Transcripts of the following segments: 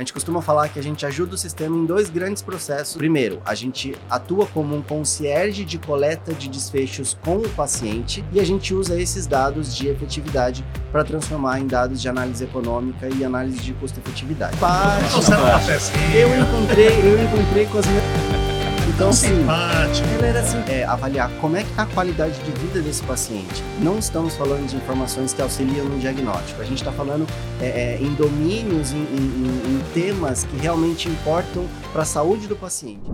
A gente costuma falar que a gente ajuda o sistema em dois grandes processos. Primeiro, a gente atua como um concierge de coleta de desfechos com o paciente e a gente usa esses dados de efetividade para transformar em dados de análise econômica e análise de custo-efetividade. Parte, eu encontrei, eu encontrei com as minhas então, assim, ela era assim, é, avaliar como é que está a qualidade de vida desse paciente. Não estamos falando de informações que auxiliam no diagnóstico. A gente está falando é, é, em domínios, em, em, em temas que realmente importam para a saúde do paciente.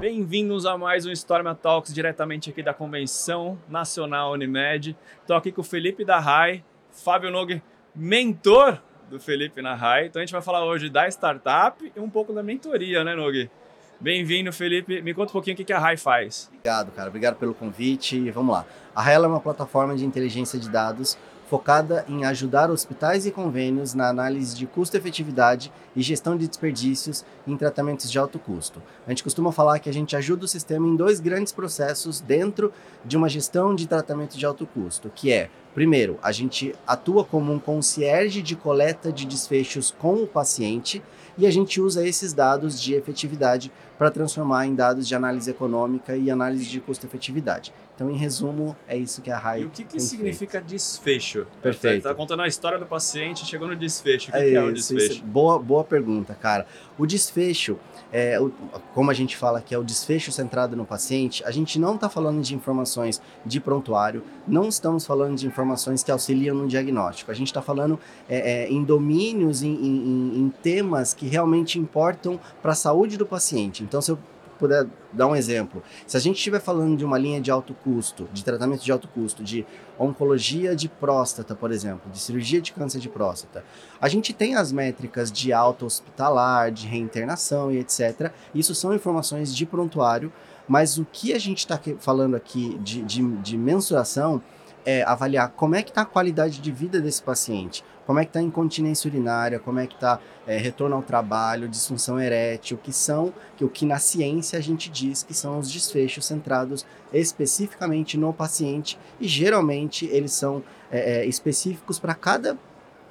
Bem-vindos a mais um Storma Talks diretamente aqui da Convenção Nacional Unimed. Estou aqui com o Felipe da RAI, Fábio Nogue, mentor do Felipe na RAI. Então a gente vai falar hoje da startup e um pouco da mentoria, né, Nogue? Bem-vindo, Felipe. Me conta um pouquinho o que a RAI faz. Obrigado, cara. Obrigado pelo convite. Vamos lá. A RAI é uma plataforma de inteligência de dados focada em ajudar hospitais e convênios na análise de custo-efetividade e gestão de desperdícios em tratamentos de alto custo. A gente costuma falar que a gente ajuda o sistema em dois grandes processos dentro de uma gestão de tratamento de alto custo, que é Primeiro, a gente atua como um concierge de coleta de desfechos com o paciente e a gente usa esses dados de efetividade para transformar em dados de análise econômica e análise de custo-efetividade. Então, em resumo, é isso que a RAI. E o que, que significa feito. desfecho? Perfeito. Está contando a história do paciente, chegou no desfecho. O que é, que é o desfecho? Isso, boa, boa pergunta, cara. O desfecho, é, o, como a gente fala que é o desfecho centrado no paciente, a gente não está falando de informações de prontuário, não estamos falando de informações que auxiliam no diagnóstico. A gente está falando é, é, em domínios, em, em, em temas que realmente importam para a saúde do paciente. Então, se eu puder dar um exemplo, se a gente estiver falando de uma linha de alto custo, de tratamento de alto custo, de oncologia de próstata, por exemplo, de cirurgia de câncer de próstata, a gente tem as métricas de alta hospitalar, de reinternação e etc. Isso são informações de prontuário, mas o que a gente está falando aqui de, de, de mensuração é avaliar como é que está a qualidade de vida desse paciente, como é que está a incontinência urinária, como é que está é, retorno ao trabalho, disfunção erétil, que são que o que na ciência a gente diz que são os desfechos centrados especificamente no paciente e geralmente eles são é, é, específicos para cada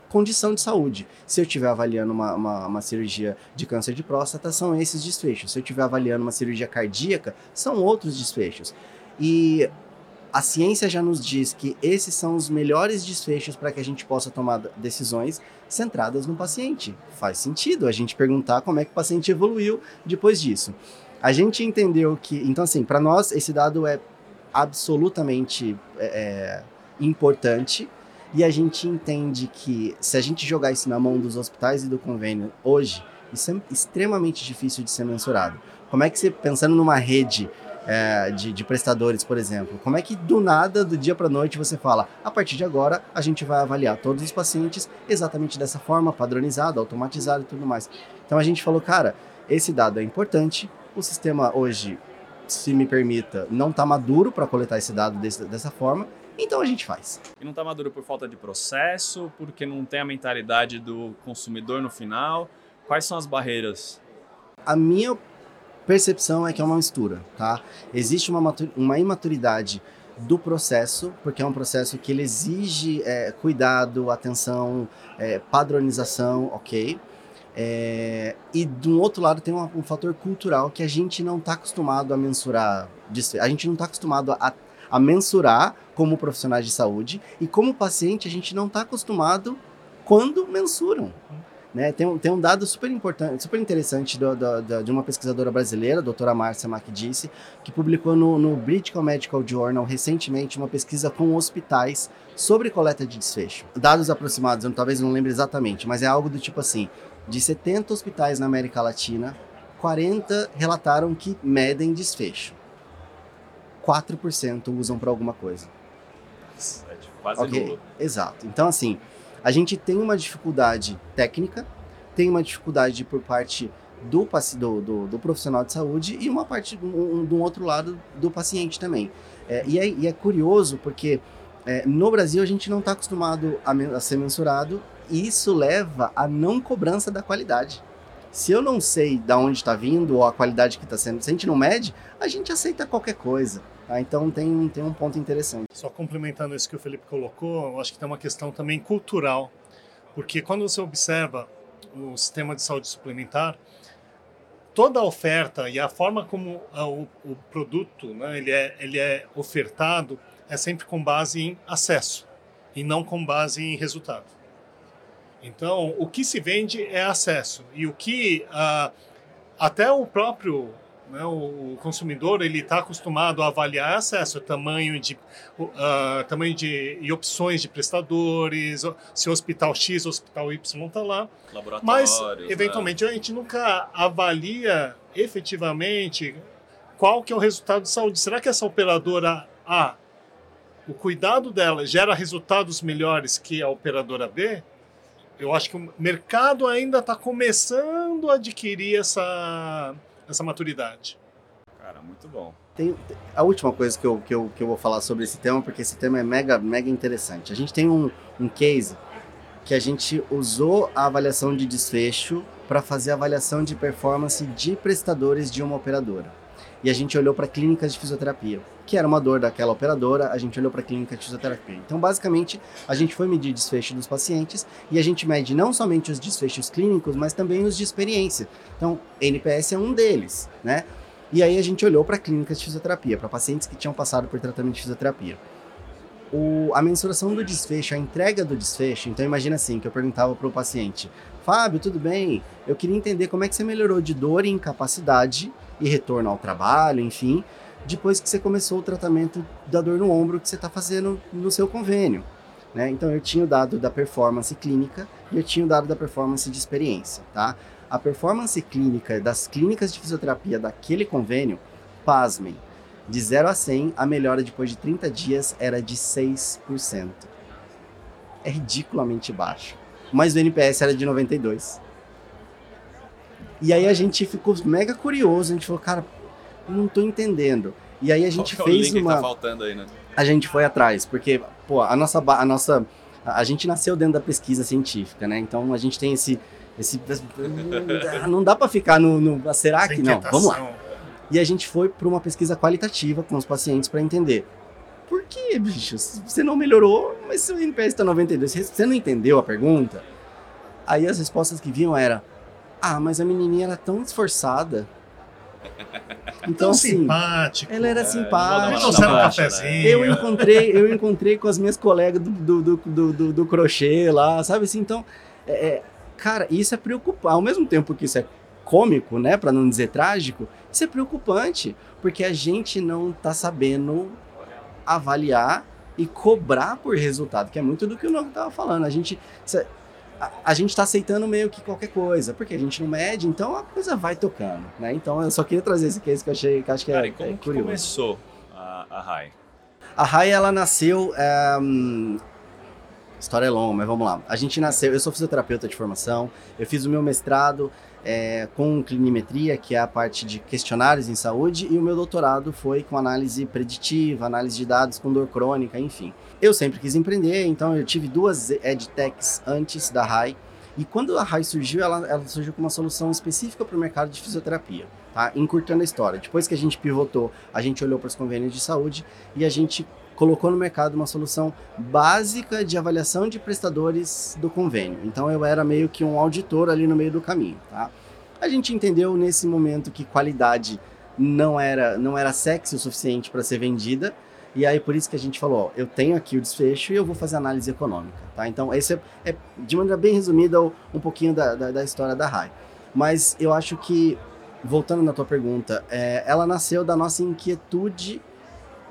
condição de saúde. Se eu estiver avaliando uma, uma, uma, cirurgia de câncer de próstata, são esses desfechos. Se eu estiver avaliando uma cirurgia cardíaca, são outros desfechos. E a ciência já nos diz que esses são os melhores desfechos para que a gente possa tomar decisões centradas no paciente. Faz sentido a gente perguntar como é que o paciente evoluiu depois disso. A gente entendeu que, então assim, para nós esse dado é absolutamente é, é, importante e a gente entende que se a gente jogar isso na mão dos hospitais e do convênio hoje, isso é extremamente difícil de ser mensurado. Como é que você, pensando numa rede é, de, de, prestadores, por exemplo. Como é que do nada, do dia para noite, você fala, a partir de agora, a gente vai avaliar todos os pacientes exatamente dessa forma, padronizado, automatizado e tudo mais. Então a gente falou, cara, esse dado é importante, o sistema hoje, se me permita, não está maduro para coletar esse dado desse, dessa forma, então a gente faz. E não está maduro por falta de processo, porque não tem a mentalidade do consumidor no final. Quais são as barreiras? A minha percepção é que é uma mistura, tá? Existe uma, uma imaturidade do processo, porque é um processo que ele exige é, cuidado, atenção, é, padronização, ok? É, e do outro lado tem um, um, fator cultural que a gente não está acostumado a mensurar, a gente não está acostumado a, a mensurar como profissionais de saúde e como paciente a gente não está acostumado quando mensuram. Né? Tem, um, tem um dado super importante, super interessante do, do, do, de uma pesquisadora brasileira, a doutora Márcia Macdice, que publicou no, no British Medical Journal recentemente uma pesquisa com hospitais sobre coleta de desfecho. Dados aproximados, eu talvez não lembre exatamente, mas é algo do tipo assim: de 70 hospitais na América Latina, 40 relataram que medem desfecho. 4% usam para alguma coisa. É quase okay? nulo. Exato. Então, assim, a gente tem uma dificuldade técnica, tem uma dificuldade por parte do, do, do, do profissional de saúde e uma parte um, um, outro lado do paciente também. É, e, é, e, é, curioso porque é, no Brasil a gente não está acostumado a, a, ser mensurado e isso leva à não cobrança da qualidade. Se eu não sei de onde está vindo ou a qualidade que está sendo, se a gente não mede, a gente aceita qualquer coisa. Tá? Então tem, tem um ponto interessante. Só complementando isso que o Felipe colocou, eu acho que tem uma questão também cultural, porque quando você observa o sistema de saúde suplementar, toda a oferta e a forma como o, o produto né, ele, é, ele é ofertado é sempre com base em acesso e não com base em resultado. Então, o que se vende é acesso e o que uh, até o próprio o consumidor ele está acostumado a avaliar acesso, tamanho de uh, tamanho de e opções de prestadores, se o hospital X, o hospital Y está lá, mas né? eventualmente né? a gente nunca avalia efetivamente qual que é o resultado de saúde. Será que essa operadora A, o cuidado dela gera resultados melhores que a operadora B? Eu acho que o mercado ainda está começando a adquirir essa essa maturidade. Cara, muito bom. Tem, a última coisa que eu, que, eu, que eu vou falar sobre esse tema, porque esse tema é mega, mega interessante. A gente tem um, um case que a gente usou a avaliação de desfecho para fazer a avaliação de performance de prestadores de uma operadora e a gente olhou para clínicas de fisioterapia, que era uma dor daquela operadora, a gente olhou para clínica de fisioterapia. Então, basicamente, a gente foi medir desfecho dos pacientes e a gente mede não somente os desfechos clínicos, mas também os de experiência. Então, NPS é um deles, né? E aí a gente olhou para clínicas de fisioterapia, para pacientes que tinham passado por tratamento de fisioterapia. O, a mensuração do desfecho, a entrega do desfecho, então imagina assim, que eu perguntava para o paciente, Fábio, tudo bem? Eu queria entender como é que você melhorou de dor e incapacidade e retorno ao trabalho, enfim, depois que você começou o tratamento da dor no ombro que você está fazendo no seu convênio. Né? Então eu tinha o dado da performance clínica e eu tinha o dado da performance de experiência. Tá? A performance clínica das clínicas de fisioterapia daquele convênio, pasmem, de 0 a 100, a melhora depois de 30 dias era de 6%. É ridiculamente baixo. Mas o NPS era de 92. E aí a gente ficou mega curioso, a gente falou, cara, não tô entendendo. E aí a gente Qual fez é uma. Tá faltando aí, né? A gente foi atrás, porque, pô, a nossa. A nossa a gente nasceu dentro da pesquisa científica, né? Então a gente tem esse. esse não dá para ficar no, no. Será que não? Vamos lá. E a gente foi para uma pesquisa qualitativa com os pacientes para entender. Por que, bicho? Você não melhorou, mas seu NPS está 92. Você não entendeu a pergunta? Aí as respostas que vinham era ah, mas a menininha era tão esforçada. Então, tão assim, simpático. Ela era é, simpática. Um cafezinho. Eu encontrei, eu encontrei com as minhas colegas do, do, do, do, do crochê lá, sabe assim? Então, é, é, cara, isso é preocupante. Ao mesmo tempo que isso é cômico, né, para não dizer trágico, isso é preocupante, porque a gente não tá sabendo avaliar e cobrar por resultado, que é muito do que o Novo tava falando. A gente a, a gente está aceitando meio que qualquer coisa, porque a gente não mede, então a coisa vai tocando, né? Então eu só queria trazer esse case que eu achei que acho que Cara, é, como é que curioso. começou a, a RAI? A RAI ela nasceu um, história é longa, mas vamos lá. A gente nasceu, eu sou fisioterapeuta de formação, eu fiz o meu mestrado é, com clinimetria, que é a parte de questionários em saúde, e o meu doutorado foi com análise preditiva, análise de dados com dor crônica, enfim. Eu sempre quis empreender, então eu tive duas edtechs antes da RAI, e quando a RAI surgiu, ela, ela surgiu com uma solução específica para o mercado de fisioterapia, tá? Encurtando a história. Depois que a gente pivotou, a gente olhou para os convênios de saúde e a gente colocou no mercado uma solução básica de avaliação de prestadores do convênio. Então eu era meio que um auditor ali no meio do caminho, tá? A gente entendeu nesse momento que qualidade não era não era sexy o suficiente para ser vendida. E aí por isso que a gente falou, ó, eu tenho aqui o desfecho e eu vou fazer análise econômica, tá? Então esse é, é de maneira bem resumida um pouquinho da, da, da história da RAI. Mas eu acho que voltando na tua pergunta, é, ela nasceu da nossa inquietude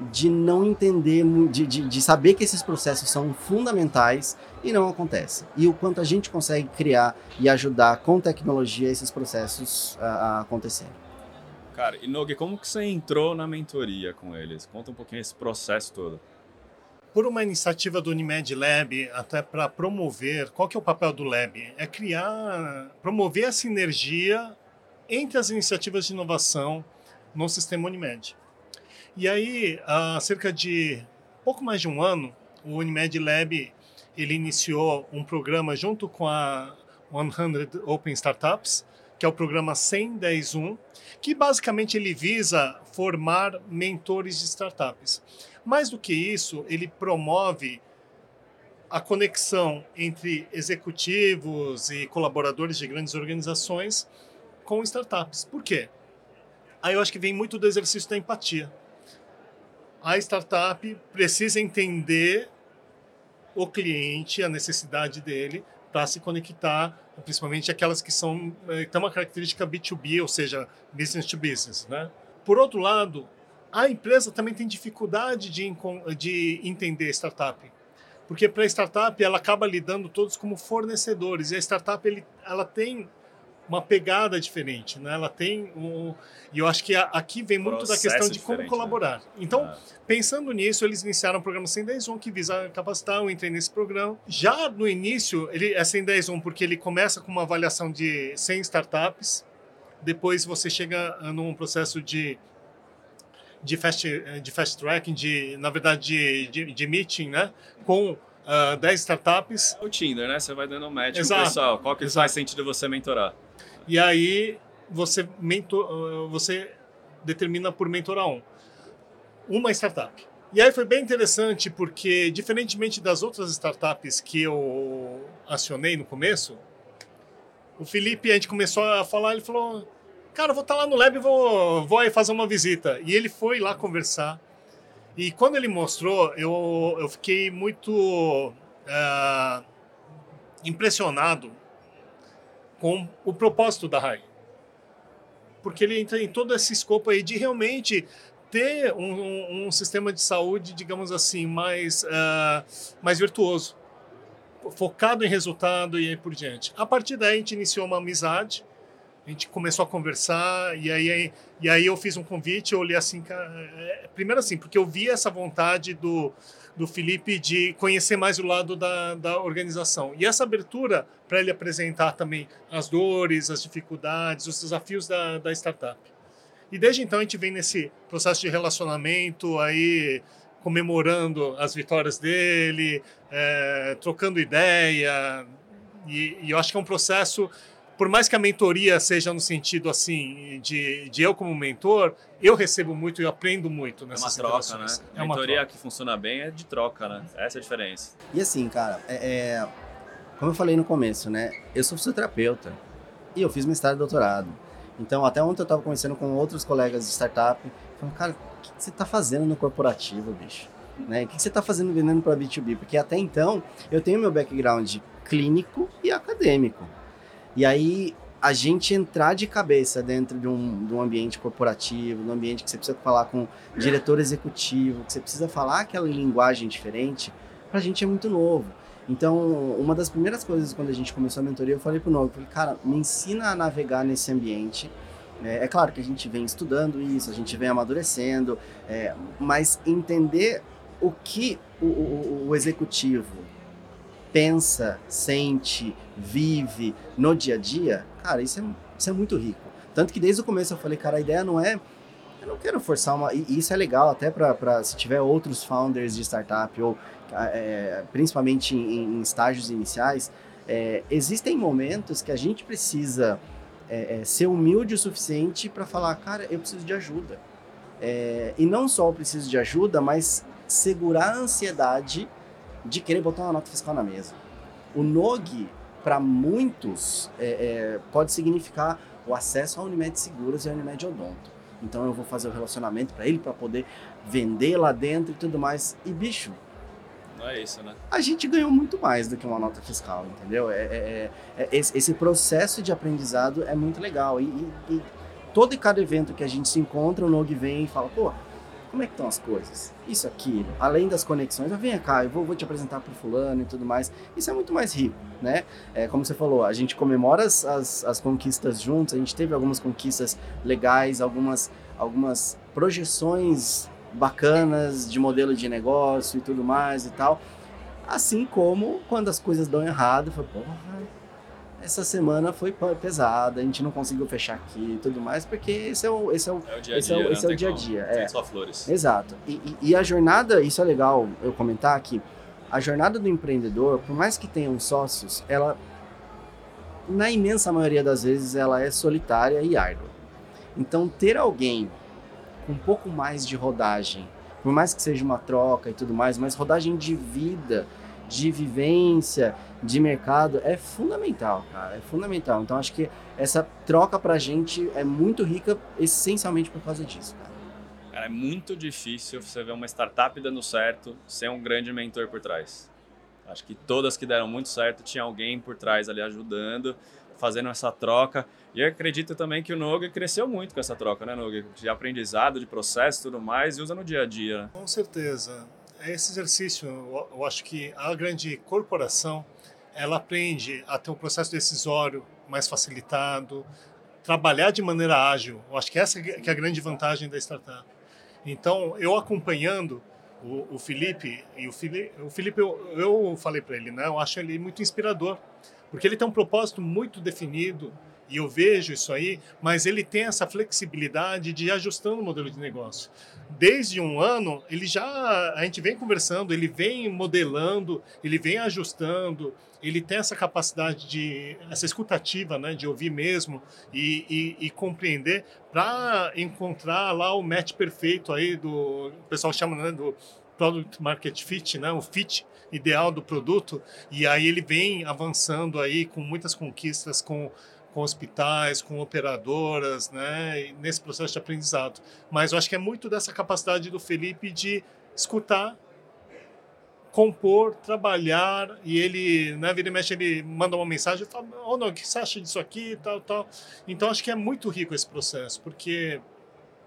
de não entender, de, de, de, saber que esses processos são fundamentais e não acontece. E o quanto a gente consegue criar e ajudar com tecnologia esses processos a, a acontecerem. Cara, e Nogue, como que você entrou na mentoria com eles? Conta um pouquinho esse processo todo. Por uma iniciativa do Unimed Lab, até para promover, qual que é o papel do Lab? É criar, promover a sinergia entre as iniciativas de inovação no sistema Unimed. E aí, há cerca de pouco mais de um ano, o Unimed Lab ele iniciou um programa junto com a 100 Open Startups que é o programa 101, que basicamente ele visa formar mentores de startups. Mais do que isso, ele promove a conexão entre executivos e colaboradores de grandes organizações com startups. Por quê? Aí eu acho que vem muito do exercício da empatia. A startup precisa entender o cliente, a necessidade dele, para se conectar, principalmente aquelas que são eh, que têm uma característica B2B, ou seja, business to business. Né? Por outro lado, a empresa também tem dificuldade de, de entender startup. Porque para a startup ela acaba lidando todos como fornecedores e a startup ele, ela tem uma pegada diferente, né? Ela tem um e eu acho que aqui vem muito Processo da questão de como né? colaborar. Né? Então, ah. pensando nisso, eles iniciaram o programa 110.1 que visa capacitar. Eu entrei nesse programa. Já no início, ele é 110.1 porque ele começa com uma avaliação de 100 startups. Depois você chega num processo de de fast, de fast tracking, de, na verdade, de, de, de meeting, né? Com uh, ah, 10 startups. O Tinder, né? Você vai dando match Exato. com o pessoal. Qual que Exato. faz sentido você mentorar? E aí você, mentor, uh, você determina por mentorar um. Uma startup. E aí foi bem interessante porque, diferentemente das outras startups que eu acionei no começo, o Felipe, a gente começou a falar, ele falou, cara, vou estar tá lá no lab e vou, vou aí fazer uma visita. E ele foi lá conversar. E quando ele mostrou, eu, eu fiquei muito uh, impressionado com o propósito da RAI. Porque ele entra em todo esse escopo aí de realmente ter um, um, sistema de saúde, digamos assim, mais, uh, mais virtuoso, focado em resultado e aí por diante. A partir daí a gente iniciou uma amizade, a gente começou a conversar e aí, e aí eu fiz um convite, eu olhei assim, é, primeiro assim, porque eu vi essa vontade do, do Felipe de conhecer mais o lado da, da organização. E essa abertura para ele apresentar também as dores, as dificuldades, os desafios da, da startup. E desde então a gente vem nesse processo de relacionamento aí comemorando as vitórias dele, é, trocando ideia. E, e eu acho que é um processo por mais que a mentoria seja no sentido assim de, de eu como mentor, eu recebo muito e aprendo muito nessas É uma troca, né? É a mentoria troca. que funciona bem é de troca, né? Essa é a diferença. E assim, cara, é, é, como eu falei no começo, né? Eu sou fisioterapeuta e eu fiz mestrado e doutorado. Então, até ontem eu estava conversando com outros colegas de startup, falando, cara, o que você está fazendo no corporativo, bicho? Né? O que você está fazendo vendendo para B2B? Porque até então eu tenho meu background clínico e acadêmico. E aí a gente entrar de cabeça dentro de um, de um ambiente corporativo, num ambiente que você precisa falar com diretor executivo, que você precisa falar aquela linguagem diferente, para a gente é muito novo. Então, uma das primeiras coisas quando a gente começou a mentoria, eu falei pro Novo, falei, cara, me ensina a navegar nesse ambiente. É, é, claro que a gente vem estudando isso, a gente vem amadurecendo, é, mas entender o que o, o, o executivo, pensa, sente, vive no dia a dia, cara, isso é, isso é muito rico. Tanto que desde o começo eu falei, cara, a ideia não é. Eu não quero forçar uma. E isso é legal até para se tiver outros founders de startup, ou é, principalmente em, em, estágios iniciais. É, existem momentos que a gente precisa é, é ser humilde o suficiente para falar, cara, eu preciso de ajuda. É, e não só eu preciso de ajuda, mas segurar a ansiedade de querer botar uma nota fiscal na mesa. O NOG, para muitos, é, é, pode significar o acesso à Unimed Seguras e à Unimed Odonto. Então eu vou fazer o relacionamento para ele, para poder vender lá dentro e tudo mais. E bicho, não é isso, né? A gente ganhou muito mais do que uma nota fiscal, entendeu? É, é, é, é esse, esse, processo de aprendizado é muito legal. E, e, e, todo e cada evento que a gente se encontra, o NOG vem e fala, pô, como é que estão as coisas? Isso aqui, além das conexões, ah, vem cá, eu vou, vou te apresentar para fulano e tudo mais. Isso é muito mais rico, né? É, como você falou, a gente comemora as, as, as conquistas juntos, a gente teve algumas conquistas legais, algumas, algumas projeções bacanas de modelo de negócio e tudo mais e tal. Assim como quando as coisas dão errado, foi, porra, essa semana foi pesada, a gente não conseguiu fechar aqui e tudo mais, porque esse é o, esse é o, é o dia a dia. Esse é o, esse é dia, -a -dia é. só flores. Exato. E, e, e, a jornada, isso é legal eu comentar aqui, a jornada do empreendedor, por mais que tenham sócios, ela na imensa maioria das vezes, ela é solitária e árdua. Então, ter alguém com um pouco mais de rodagem, por mais que seja uma troca e tudo mais, mas rodagem de vida, de vivência, de mercado é fundamental, cara, é fundamental. Então acho que essa troca pra gente é muito rica essencialmente por causa disso, cara. Cara, é muito difícil você ver uma startup dando certo sem um grande mentor por trás. Acho que todas que deram muito certo tinha alguém por trás ali ajudando, fazendo essa troca. E eu acredito também que o Nogue cresceu muito com essa troca, né, Nogue? De aprendizado, de processo e tudo mais, e usa no dia a dia. Né? Com certeza. É esse exercício, eu acho que a grande corporação, ela aprende a ter um processo decisório mais facilitado, trabalhar de maneira ágil. Eu acho que essa que é a grande vantagem da startup. Então, eu acompanhando o, o Felipe, e o Felipe, o Felipe eu, eu falei para ele, né? Eu acho ele muito inspirador, porque ele tem um propósito muito definido, e eu vejo isso aí, mas ele tem essa flexibilidade de ir ajustando o modelo de negócio. Desde um ano, ele já a gente vem conversando, ele vem modelando, ele vem ajustando, ele tem essa capacidade de essa escutativa, né, de ouvir mesmo e, e, e compreender para encontrar lá o match perfeito aí do o pessoal chama né, do product market fit, né, o fit ideal do produto. E aí ele vem avançando aí com muitas conquistas com com hospitais, com operadoras, né, nesse processo de aprendizado. Mas eu acho que é muito dessa capacidade do Felipe de escutar, compor, trabalhar, e ele, né, vira e mexe, ele manda uma mensagem e fala, oh, não, o que você acha disso aqui, tal, tal. Então acho que é muito rico esse processo, porque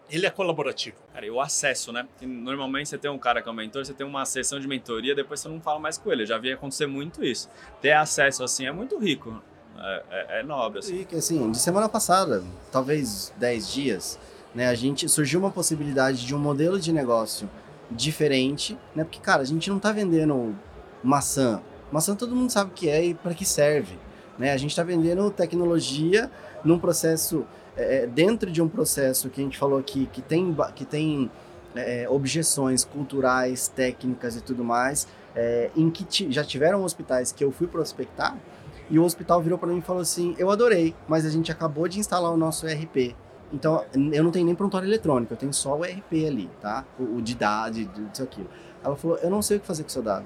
ele é colaborativo. Cara, e o acesso, né? Normalmente você tem um cara que é um mentor, você tem uma sessão de mentoria, depois você não fala mais com ele. Eu já vi acontecer muito isso. Ter acesso assim é muito rico. É, é, é nobre. Assim. E assim, de semana passada, talvez 10 dias, né, a gente surgiu uma possibilidade de um modelo de negócio diferente, né? Porque, cara, a gente não tá vendendo maçã. Maçã todo mundo sabe o que é e para que serve. Né? A gente está vendendo tecnologia num processo, é, é, dentro de um processo que a gente falou aqui, que tem, que tem é, objeções culturais, técnicas e tudo mais, é, em que já tiveram hospitais que eu fui prospectar e o hospital virou para mim e falou assim: Eu adorei, mas a gente acabou de instalar o nosso ERP. Então, eu não tenho nem prontuário eletrônico, eu tenho só o ERP ali, tá? O, o de dados, disso aquilo. Ela falou: Eu não sei o que fazer com o seu dado.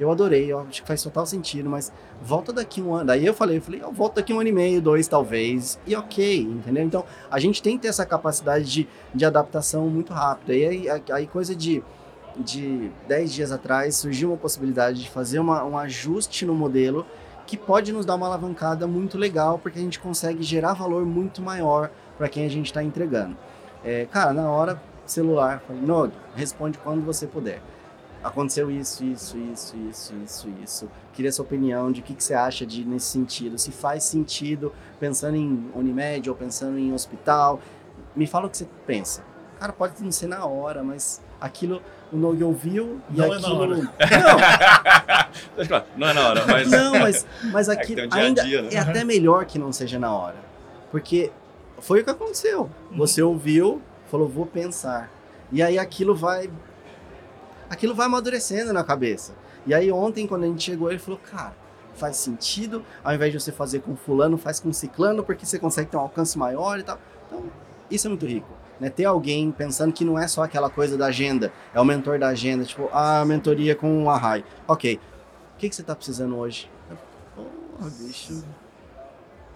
Eu adorei, eu acho que faz total sentido, mas volta daqui um ano. Daí eu falei, eu falei, eu volto daqui um ano e meio, dois talvez, e ok, entendeu? Então a gente tem que ter essa capacidade de, de adaptação muito rápida. E aí, aí coisa de, de 10 dias atrás surgiu uma possibilidade de fazer uma, um ajuste no modelo que pode nos dar uma alavancada muito legal, porque a gente consegue gerar valor muito maior para quem a gente está entregando. É, cara, na hora, celular, falei, Nogue, responde quando você puder. Aconteceu isso, isso, isso, isso, isso, isso. Queria sua opinião de o que, que você acha de nesse sentido. Se faz sentido pensando em Unimed ou pensando em hospital. Me fala o que você pensa. Cara, pode não ser na hora, mas aquilo o Nogue ouviu e não aquilo. É na hora. Não. não é na hora, mas. Não, mas, mas aquilo é, um dia -dia, ainda né? é até melhor que não seja na hora. Porque foi o que aconteceu. Você ouviu, falou, vou pensar. E aí aquilo vai. Aquilo vai amadurecendo na cabeça. E aí ontem, quando a gente chegou, ele falou, cara, faz sentido, ao invés de você fazer com fulano, faz com ciclano, porque você consegue ter um alcance maior e tal. Então, isso é muito rico né, ter alguém pensando que não é só aquela coisa da agenda, é o mentor da agenda, tipo, a mentoria com o Arrai. Ok, o que, que você está precisando hoje? Porra, bicho.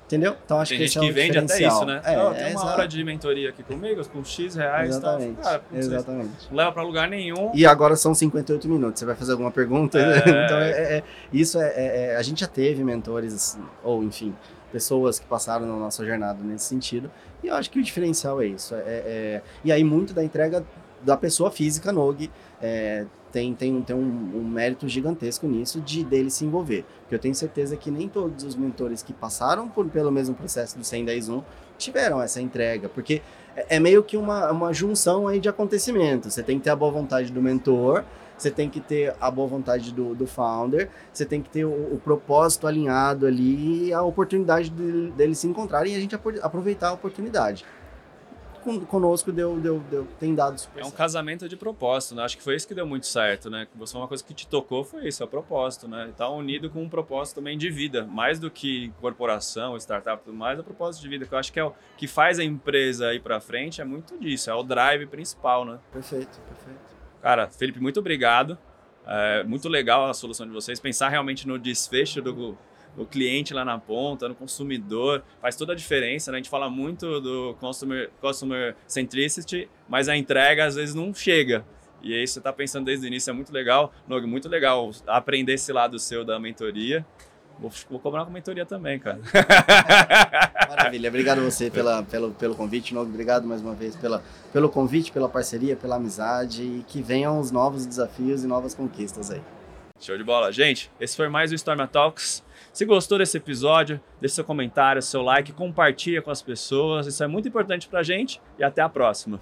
Entendeu? Então acho tem que gente que é vende até isso, né? É, oh, tem uma hora de mentoria aqui comigo, com X reais Exatamente. Tal. Cara, Exatamente. Não leva para lugar nenhum. E agora são 58 minutos. Você vai fazer alguma pergunta? É... então, é, é, isso é, é, A gente já teve mentores, ou enfim, pessoas que passaram na nossa jornada nesse sentido. E eu acho que o diferencial é isso. É, é, e aí, muito da entrega da pessoa física, Nog, é, tem, tem, tem um, um, mérito gigantesco nisso de dele se envolver. Porque eu tenho certeza que nem todos os mentores que passaram por, pelo mesmo processo do 110.1 tiveram essa entrega. Porque é, é meio que uma, uma junção aí de acontecimentos. Você tem que ter a boa vontade do mentor, você tem que ter a boa vontade do, do founder, você tem que ter o, o propósito alinhado ali e a oportunidade de, deles se encontrarem e a gente aproveitar a oportunidade. Conosco deu, deu, deu, tem dado super É um certo. casamento de propósito, né? Acho que foi isso que deu muito certo, né? Você uma coisa que te tocou foi isso, é o propósito, né? Tá unido com um propósito também de vida, mais do que corporação, startup, tudo mais, é o propósito de vida, que eu acho que é o que faz a empresa ir para frente, é muito disso, é o drive principal, né? Perfeito, perfeito. Cara, Felipe, muito obrigado. É muito legal a solução de vocês. Pensar realmente no desfecho do, do cliente lá na ponta, no consumidor, faz toda a diferença. Né? A gente fala muito do customer, customer centricity, mas a entrega às vezes não chega. E aí você está pensando desde o início, é muito legal. Nog, muito legal aprender esse lado seu da mentoria. Vou, vou cobrar uma mentoria também, cara. Maravilha, obrigado você pela, pelo, pelo convite, Nog. Obrigado mais uma vez pela, pelo convite, pela parceria, pela amizade e que venham os novos desafios e novas conquistas aí. Show de bola. Gente, esse foi mais o Storm Talks. Se gostou desse episódio, deixe seu comentário, seu like, compartilha com as pessoas. Isso é muito importante pra gente e até a próxima.